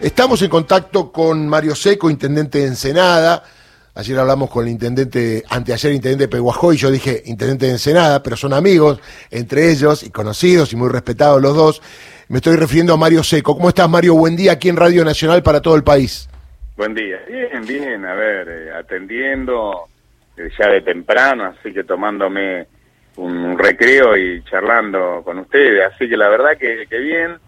Estamos en contacto con Mario Seco, intendente de Ensenada. Ayer hablamos con el intendente, anteayer intendente de y yo dije intendente de Ensenada, pero son amigos entre ellos y conocidos y muy respetados los dos. Me estoy refiriendo a Mario Seco. ¿Cómo estás, Mario? Buen día aquí en Radio Nacional para todo el país. Buen día. Bien, bien. A ver, eh, atendiendo eh, ya de temprano, así que tomándome un recreo y charlando con ustedes. Así que la verdad que, que bien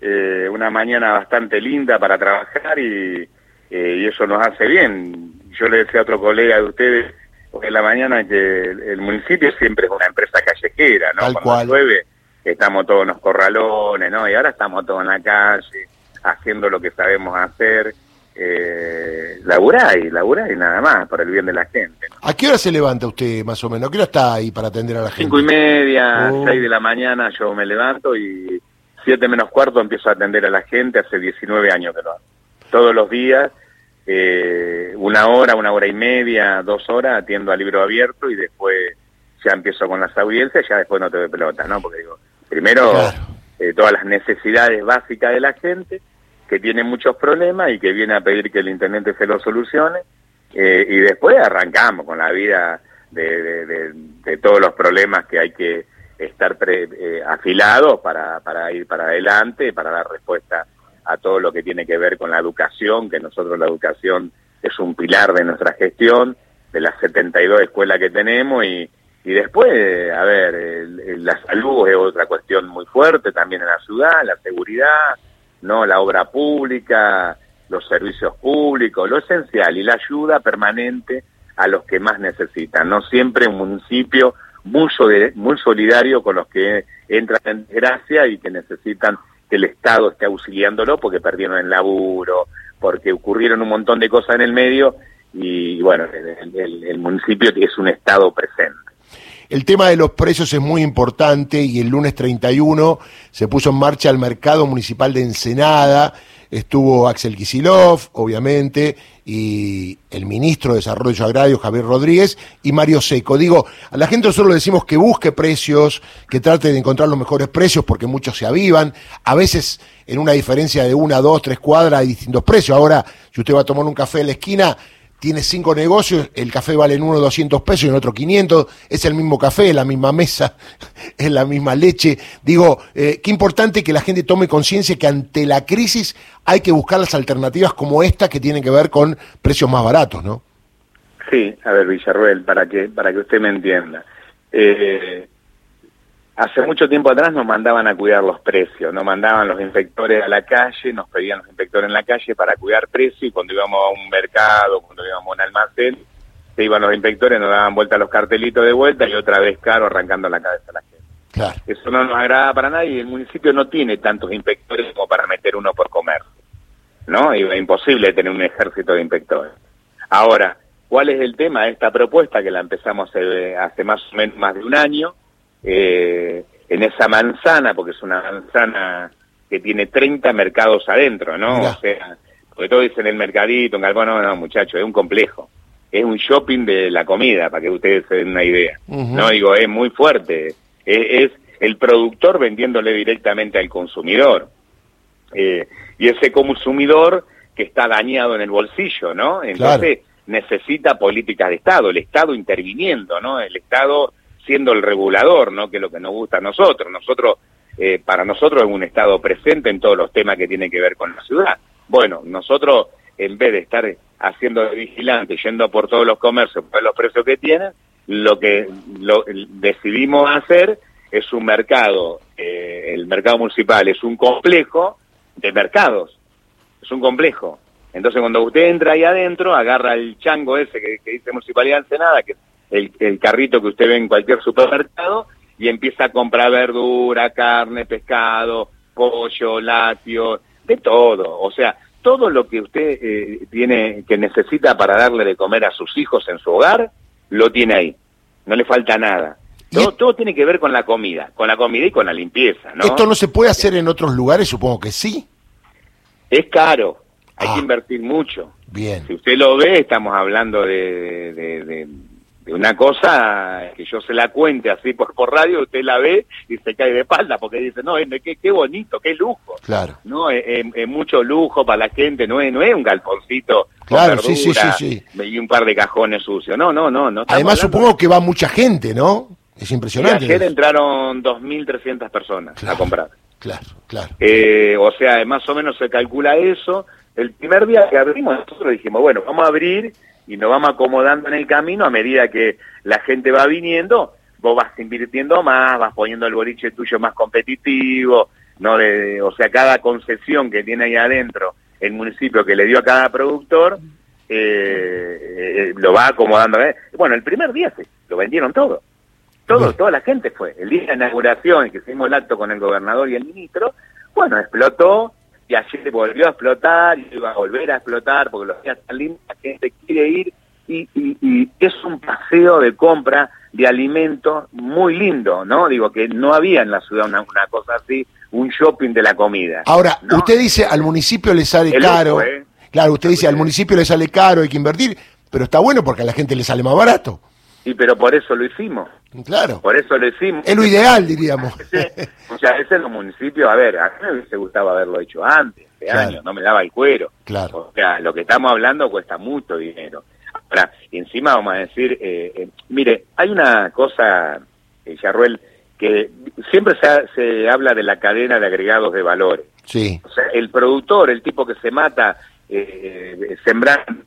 eh, una mañana bastante linda para trabajar y, eh, y, eso nos hace bien. Yo le decía a otro colega de ustedes hoy en la mañana que el, municipio siempre es una empresa callejera, ¿no? Tal Cuando llueve estamos todos en los corralones, ¿no? Y ahora estamos todos en la calle haciendo lo que sabemos hacer. Eh, laburar y laburar y nada más, por el bien de la gente. ¿A qué hora se levanta usted más o menos? ¿A qué hora está ahí para atender a la gente? Cinco y media, oh. seis de la mañana yo me levanto y siete menos cuarto empiezo a atender a la gente, hace 19 años que lo hago. Todos los días, eh, una hora, una hora y media, dos horas, atiendo a libro abierto y después ya empiezo con las audiencias, ya después no te doy pelota, ¿no? Porque digo, primero eh, todas las necesidades básicas de la gente, que tiene muchos problemas y que viene a pedir que el intendente se lo solucione, eh, y después arrancamos con la vida de, de, de todos los problemas que hay que estar pre, eh, afilados para, para ir para adelante, para dar respuesta a todo lo que tiene que ver con la educación, que nosotros la educación es un pilar de nuestra gestión, de las 72 escuelas que tenemos y, y después, a ver, la salud es otra cuestión muy fuerte también en la ciudad, la seguridad, no la obra pública, los servicios públicos, lo esencial y la ayuda permanente a los que más necesitan. No siempre un municipio muy, muy solidario con los que entran en desgracia y que necesitan que el Estado esté auxiliándolo porque perdieron el laburo, porque ocurrieron un montón de cosas en el medio y bueno, el, el, municipio es un Estado presente. El tema de los precios es muy importante y el lunes 31 se puso en marcha el mercado municipal de Ensenada estuvo Axel Kisilov, obviamente, y el ministro de Desarrollo Agrario, Javier Rodríguez, y Mario Seco. Digo, a la gente nosotros le decimos que busque precios, que trate de encontrar los mejores precios, porque muchos se avivan. A veces, en una diferencia de una, dos, tres cuadras, hay distintos precios. Ahora, si usted va a tomar un café en la esquina, tiene cinco negocios, el café vale en uno 200 pesos y en otro 500, es el mismo café, es la misma mesa, es la misma leche. Digo, eh, qué importante que la gente tome conciencia que ante la crisis hay que buscar las alternativas como esta que tienen que ver con precios más baratos, ¿no? Sí, a ver, Villarruel, para que, para que usted me entienda. Eh, Hace mucho tiempo atrás nos mandaban a cuidar los precios, nos mandaban los inspectores a la calle, nos pedían los inspectores en la calle para cuidar precios y cuando íbamos a un mercado, cuando íbamos a un almacén, se iban los inspectores, nos daban vuelta los cartelitos de vuelta y otra vez caro arrancando la cabeza a la gente. Claro. Eso no nos agrada para nadie. El municipio no tiene tantos inspectores como para meter uno por comercio. ¿No? es imposible tener un ejército de inspectores. Ahora, ¿cuál es el tema de esta propuesta que la empezamos hace, hace más o menos más de un año? Eh, en esa manzana, porque es una manzana que tiene 30 mercados adentro, ¿no? O sea, porque todos dicen el mercadito, en Galván, no, no, muchachos, es un complejo. Es un shopping de la comida, para que ustedes se den una idea. No, digo, es muy fuerte. Es, el productor vendiéndole directamente al consumidor. Eh, y ese consumidor que está dañado en el bolsillo, ¿no? Entonces necesita políticas de Estado, el Estado interviniendo, ¿no? El Estado siendo el regulador, ¿no? Que es lo que nos gusta a nosotros. Nosotros, eh, para nosotros es un Estado presente en todos los temas que tienen que ver con la ciudad. Bueno, nosotros, en vez de estar haciendo de vigilante, yendo por todos los comercios, por los precios que tienen, lo que lo, decidimos hacer es un mercado, eh, el mercado municipal es un complejo de mercados, es un complejo. Entonces cuando usted entra ahí adentro, agarra el chango ese que, dice Municipalidad que el, carrito que usted ve en cualquier supermercado y empieza a comprar verdura, carne, pescado, pollo, lácteos, de todo. O sea, todo lo que usted eh, tiene que necesita para darle de comer a sus hijos en su hogar, lo tiene ahí. No le falta nada. Todo, todo tiene que ver con la comida, con la comida y con la limpieza, ¿no? ¿Esto no se puede hacer en otros lugares? Supongo que sí. Es caro, hay que ah. invertir mucho. Bien. Si usted lo ve, estamos hablando de una cosa que yo se la cuente así por, por radio, usted la ve y se cae de espalda porque dice, no, qué, qué bonito, qué lujo. Claro. No, es, mucho lujo para la gente, no es, no es un galponcito claro, sí, sí, sí, y un par de cajones sucios. No, no, no. no Además supongo que va mucha gente, ¿no? Es impresionante. ayer entraron 2.300 personas a comprar. Claro, claro. Eh, o sea, más o menos se calcula eso. El primer día que abrimos, nosotros dijimos, bueno, vamos a abrir y nos vamos acomodando en el camino a medida que la gente va viniendo, vos vas invirtiendo más, vas poniendo el boliche tuyo más competitivo, no o sea, cada concesión que tiene ahí adentro el municipio que le dio a cada productor, eh, eh, lo va acomodando. ¿eh? Bueno, el primer día se lo vendieron todo. Todo, toda la gente fue. El día de inauguración, que hicimos el acto con el gobernador y el ministro, bueno, explotó y ayer volvió a explotar y iba a volver a explotar porque los días están lindos, la gente quiere ir y, y, es un paseo de compra de alimentos muy lindo, ¿no? Digo que no había en la ciudad una, cosa así, un shopping de la comida. Ahora, usted dice al municipio le sale caro, ¿eh? claro, usted dice al municipio le sale caro, hay que invertir, pero está bueno porque a la gente le sale más barato. Sí, pero por eso lo hicimos. Claro. Por eso lo hicimos. Es lo ideal, diríamos. Muchas veces los municipios, a ver, a mí me hubiese gustado haberlo hecho antes, de años, no me daba el cuero. Claro. O sea, lo que estamos hablando cuesta mucho dinero. Ahora, encima vamos a decir, eh, eh, mire, hay una cosa, eh, Yarruel, que siempre se, se habla de la cadena de agregados de valores. Sí. O sea, el productor, el tipo que se mata eh, sembrando,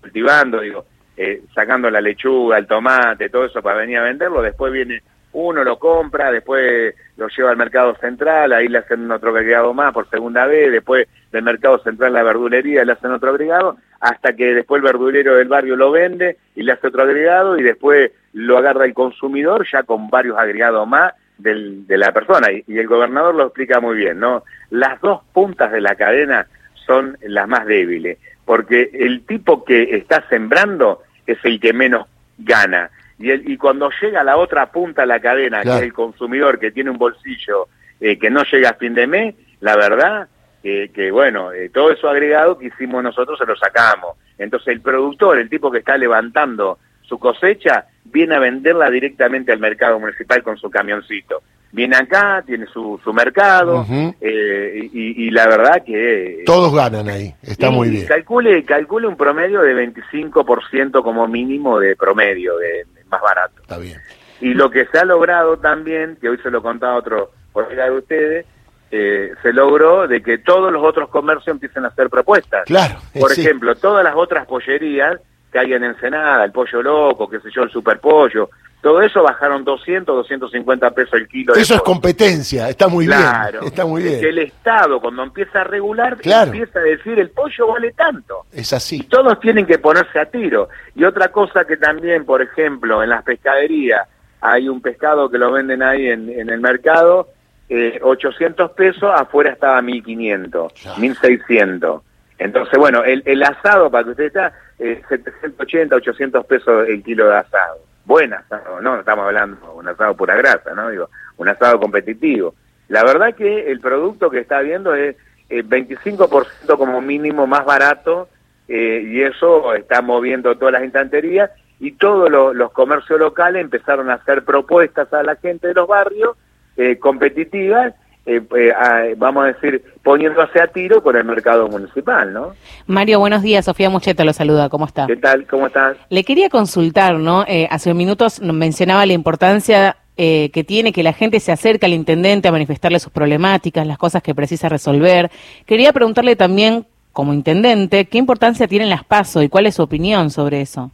cultivando, digo, eh, sacando la lechuga, el tomate, todo eso para venir a venderlo, después viene uno, lo compra, después lo lleva al mercado central, ahí le hacen otro agregado más por segunda vez, después del mercado central la verdulería le hacen otro agregado, hasta que después el verdulero del barrio lo vende y le hace otro agregado y después lo agarra el consumidor ya con varios agregados más del, de la persona. Y, y el gobernador lo explica muy bien, ¿no? Las dos puntas de la cadena son las más débiles, porque el tipo que está sembrando es el que menos gana. Y, el, y cuando llega a la otra punta de la cadena, que es el consumidor que tiene un bolsillo eh, que no llega a fin de mes, la verdad que bueno, eh, todo eso agregado que hicimos nosotros se lo sacamos. Entonces el productor, el tipo que está levantando su cosecha, viene a venderla directamente al mercado municipal con su camioncito viene acá, tiene su, su mercado, eh, y, la verdad que... Todos ganan ahí, está muy bien. Calcule, calcule un promedio de 25% como mínimo de promedio, de, más barato. Está bien. Y lo que se ha logrado también, que hoy se lo contaba otro colega de ustedes, eh, se logró de que todos los otros comercios empiecen a hacer propuestas. Claro. Por ejemplo, todas las otras pollerías que hay en Ensenada, el pollo loco, qué sé yo, el superpollo, todo eso bajaron 200, 250 pesos el kilo. Eso es competencia, está muy bien. Está muy bien. que el Estado cuando empieza a regular empieza a decir el pollo vale tanto. Es así. todos tienen que ponerse a tiro. Y otra cosa que también, por ejemplo, en las pescaderías hay un pescado que lo venden ahí en, el mercado, eh, 800 pesos, afuera estaba 1500, 1600. Entonces, bueno, el, el asado, para que usted está, eh, 780, 800 pesos el kilo de asado buen asado, no estamos hablando de un asado pura grasa, ¿no? Digo, un asado competitivo. La verdad que el producto que está viendo es eh, 25% como mínimo más barato eh, y eso está moviendo todas las instanterías y todos los comercios locales empezaron a hacer propuestas a la gente de los barrios eh, competitivas eh, eh vamos a decir, poniéndose a tiro con el mercado municipal, ¿no? Mario, buenos días. Sofía Mucheta lo saluda. ¿Cómo está? ¿Qué tal? ¿Cómo estás? Le quería consultar, ¿no? Eh, hace minutos mencionaba la importancia eh, que tiene que la gente se acerque al intendente a manifestarle sus problemáticas, las cosas que precisa resolver. Quería preguntarle también, como intendente, ¿qué importancia tienen las PASO y cuál es su opinión sobre eso?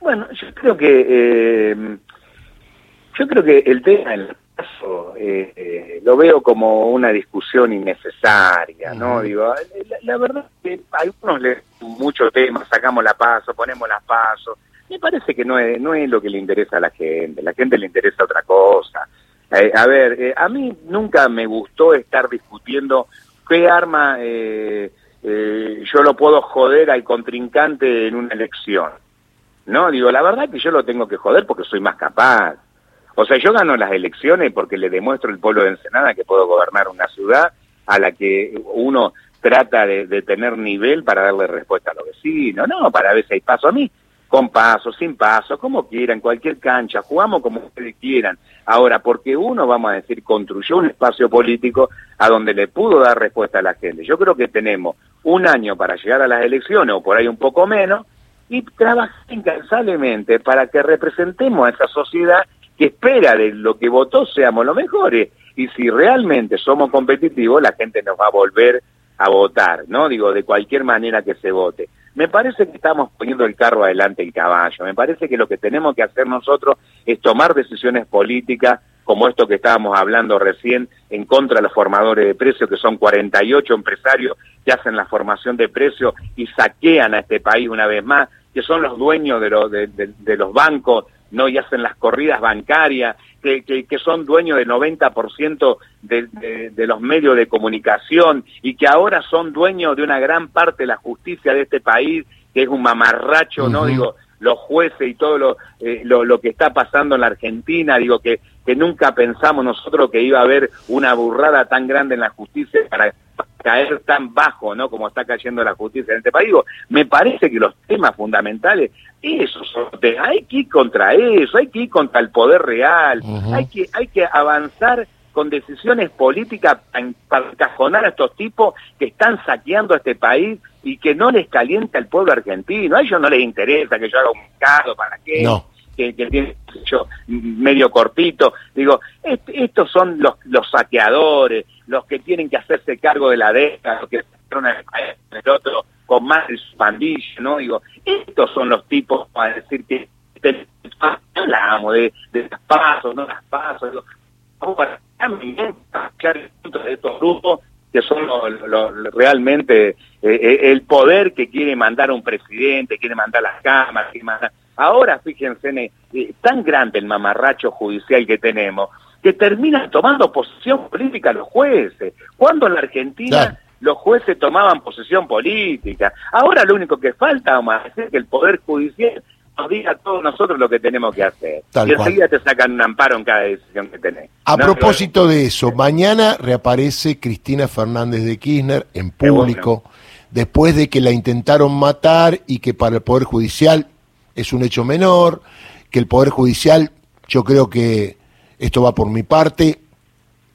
Bueno, yo creo que eh, yo creo que el tema eh, eh, lo veo como una discusión innecesaria, ¿no? Digo, la, verdad es que a algunos le mucho tema, sacamos la paso, ponemos la paso. Me parece que no es, no es lo que le interesa a la gente, la gente le interesa otra cosa. Eh, a ver, a mí nunca me gustó estar discutiendo qué arma yo lo puedo joder al contrincante en una elección. No, digo, la verdad que yo lo tengo que joder porque soy más capaz o sea, yo gano las elecciones porque le demuestro al pueblo de Ensenada que puedo gobernar una ciudad a la que uno trata de, tener nivel para darle respuesta a los vecinos, no, para ver si hay paso a mí. con paso, sin paso, como quieran, cualquier cancha, jugamos como ustedes quieran. Ahora, porque uno, vamos a decir, construyó un espacio político a donde le pudo dar respuesta a la gente. Yo creo que tenemos un año para llegar a las elecciones, o por ahí un poco menos, y trabajar incansablemente para que representemos a esa sociedad que espera de lo que votó seamos los mejores. Y si realmente somos competitivos, la gente nos va a volver a votar, ¿no? Digo, de cualquier manera que se vote. Me parece que estamos poniendo el carro adelante el caballo. Me parece que lo que tenemos que hacer nosotros es tomar decisiones políticas como esto que estábamos hablando recién en contra de los formadores de precios, que son 48 empresarios que hacen la formación de precios y saquean a este país una vez más, que son los dueños de, de, de los bancos, no y hacen las corridas bancarias, que, que, son dueños del 90% de, de, de los medios de comunicación y que ahora son dueños de una gran parte de la justicia de este país, que es un mamarracho, ¿no? Digo, los jueces y todo lo, eh, lo, lo, que está pasando en la Argentina, digo que, que nunca pensamos nosotros que iba a haber una burrada tan grande en la justicia para caer tan bajo, ¿no? Como está cayendo la justicia en este país. Digo, me parece que los temas fundamentales, esos son, hay que ir contra eso, hay que ir contra el poder real, hay que hay que avanzar con decisiones políticas para encajonar a estos tipos que están saqueando a este país y que no les calienta el pueblo argentino. A ellos no les interesa que yo haga un mercado, ¿para qué? No que, tiene yo, medio cortito. Digo, estos son los, los saqueadores, los que tienen que hacerse cargo de la deuda, los que el otro con más de su pandilla, ¿no? Digo, estos son los tipos para decir que hablamos de, de las pasos, no las pasos, digo, vamos para de estos grupos que son realmente eh, eh, el poder que quiere mandar un presidente, quiere mandar las cámaras, quiere mandar Ahora, fíjense, eh, tan grande el mamarracho judicial que tenemos, que terminan tomando posición política los jueces. Cuando en la Argentina los jueces tomaban posición política. Ahora lo único que falta, vamos a decir, que el Poder Judicial nos diga a todos nosotros lo que tenemos que hacer. y enseguida te sacan un amparo en cada decisión que tenés. A propósito de eso, mañana reaparece Cristina Fernández de Kirchner en público, después de que la intentaron matar y que para el Poder Judicial es un hecho menor, que el Poder Judicial, yo creo que esto va por mi parte,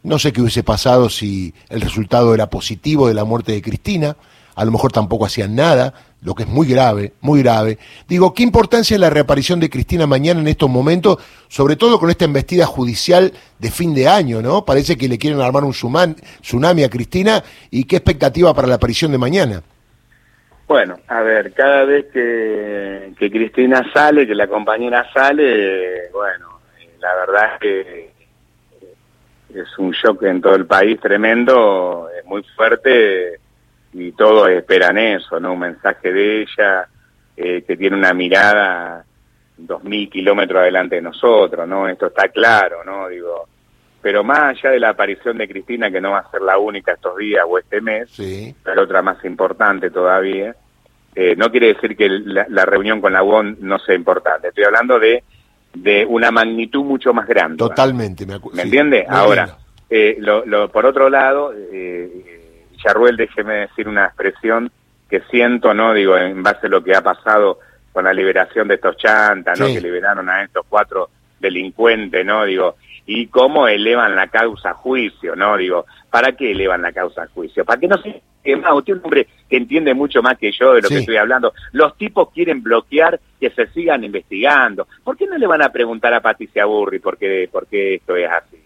no sé qué hubiese pasado si el resultado era positivo de la muerte de Cristina, a lo mejor tampoco hacían nada, lo que es muy grave, muy grave. Digo, ¿qué importancia es la reaparición de Cristina mañana en estos momentos, sobre todo con esta embestida judicial de fin de año, ¿no? Parece que le quieren armar un tsunami a Cristina y qué expectativa para la aparición de mañana. Bueno, a ver, cada vez que, que Cristina sale, que la compañera sale, bueno, la verdad es que es un shock en todo el país tremendo, es muy fuerte y todos esperan eso, ¿no? Un mensaje de ella eh, que tiene una mirada dos mil kilómetros adelante de nosotros, ¿no? Esto está claro, ¿no? Digo, pero más allá de la aparición de Cristina, que no va a ser la única estos días o este mes, pero otra más importante todavía, eh, no quiere decir que la, reunión con la UON no sea importante. Estoy hablando de, de una magnitud mucho más grande. Totalmente, me, ¿Me entiende? Ahora, eh, lo, por otro lado, eh, Charruel, déjeme decir una expresión que siento, ¿no? Digo, en base a lo que ha pasado con la liberación de estos chantas, ¿no? Que liberaron a estos cuatro delincuentes, ¿no? Digo, y cómo elevan la causa a juicio, ¿no? Digo, ¿para qué elevan la causa a juicio? ¿Para que no se más, usted es un hombre que entiende mucho más que yo de lo que estoy hablando. Los tipos quieren bloquear que se sigan investigando. ¿Por qué no le van a preguntar a Patricia Burri por qué, por qué esto es así?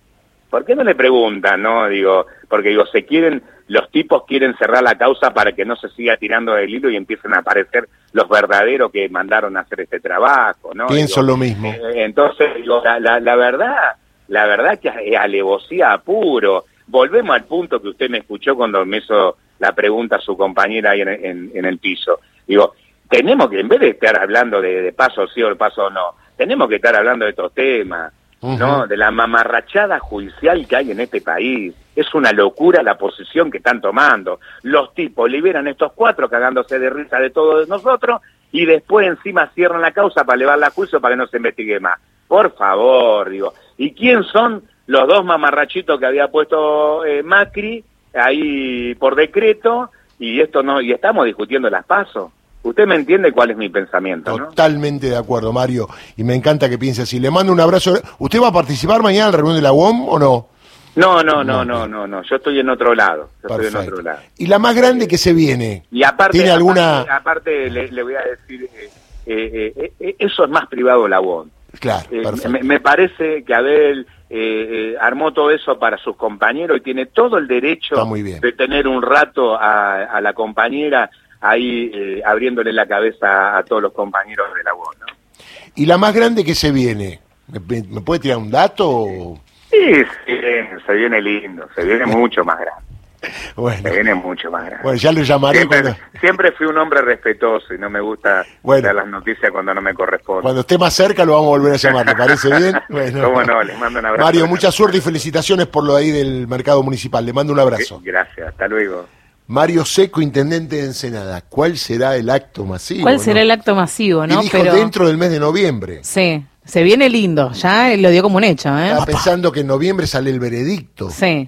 ¿Por qué no le preguntan, no? Digo, porque digo, se quieren, los tipos quieren cerrar la causa para que no se siga tirando del hilo y empiecen a aparecer los verdaderos que mandaron a hacer este trabajo, ¿no? Pienso lo mismo. Eh, entonces, digo, la, la, la verdad, la verdad que es alevosía puro. Volvemos al punto que usted me escuchó cuando me hizo la pregunta a su compañera ahí en, en, el piso. Digo, tenemos que, en vez de estar hablando de, de paso sí o paso no, tenemos que estar hablando de estos temas, ¿no? De la mamarrachada judicial que hay en este país. Es una locura la posición que están tomando. Los tipos liberan estos cuatro cagándose de risa de todos nosotros y después encima cierran la causa para elevar la juicio para que no se investigue más. Por favor, digo. ¿Y quién son los dos mamarrachitos que había puesto eh, Macri ahí por decreto y esto no y estamos discutiendo las pasos Usted me entiende cuál es mi pensamiento, ¿no? Totalmente de acuerdo, Mario. Y me encanta que piense así. Le mando un abrazo. ¿Usted va a participar mañana en la reunión de la UOM o no? No, no, no, no, no, no. Yo estoy en otro lado. Yo estoy en otro lado. ¿Y la más grande que se viene? Y aparte, ¿Tiene alguna... aparte, le, voy a decir, eh, eh, eh, eso es más privado la UOM. Claro, me, me, parece que Abel armó todo eso para sus compañeros y tiene todo el derecho de tener un rato a, la compañera ahí abriéndole la cabeza a todos los compañeros de la. ¿Y la más grande que se viene? ¿Me, puede tirar un dato? Sí, se viene lindo, se viene mucho más grande. Bueno. Viene mucho más grande. Bueno, ya lo llamaré siempre, fui un hombre respetuoso y no me gusta dar las noticias cuando no me corresponde. Cuando esté más cerca lo vamos a volver a llamar, ¿te parece bien? Bueno. ¿Cómo no? Les mando un abrazo. Mario, mucha suerte y felicitaciones por lo ahí del mercado municipal. Le mando un abrazo. Gracias, hasta luego. Mario Seco, intendente de Ensenada. ¿Cuál será el acto masivo? ¿Cuál será el acto masivo, no? Y dijo dentro del mes de noviembre. Sí. Se viene lindo, ya lo dio como un hecho. ¿eh? Estaba pensando que en noviembre sale el veredicto. Sí.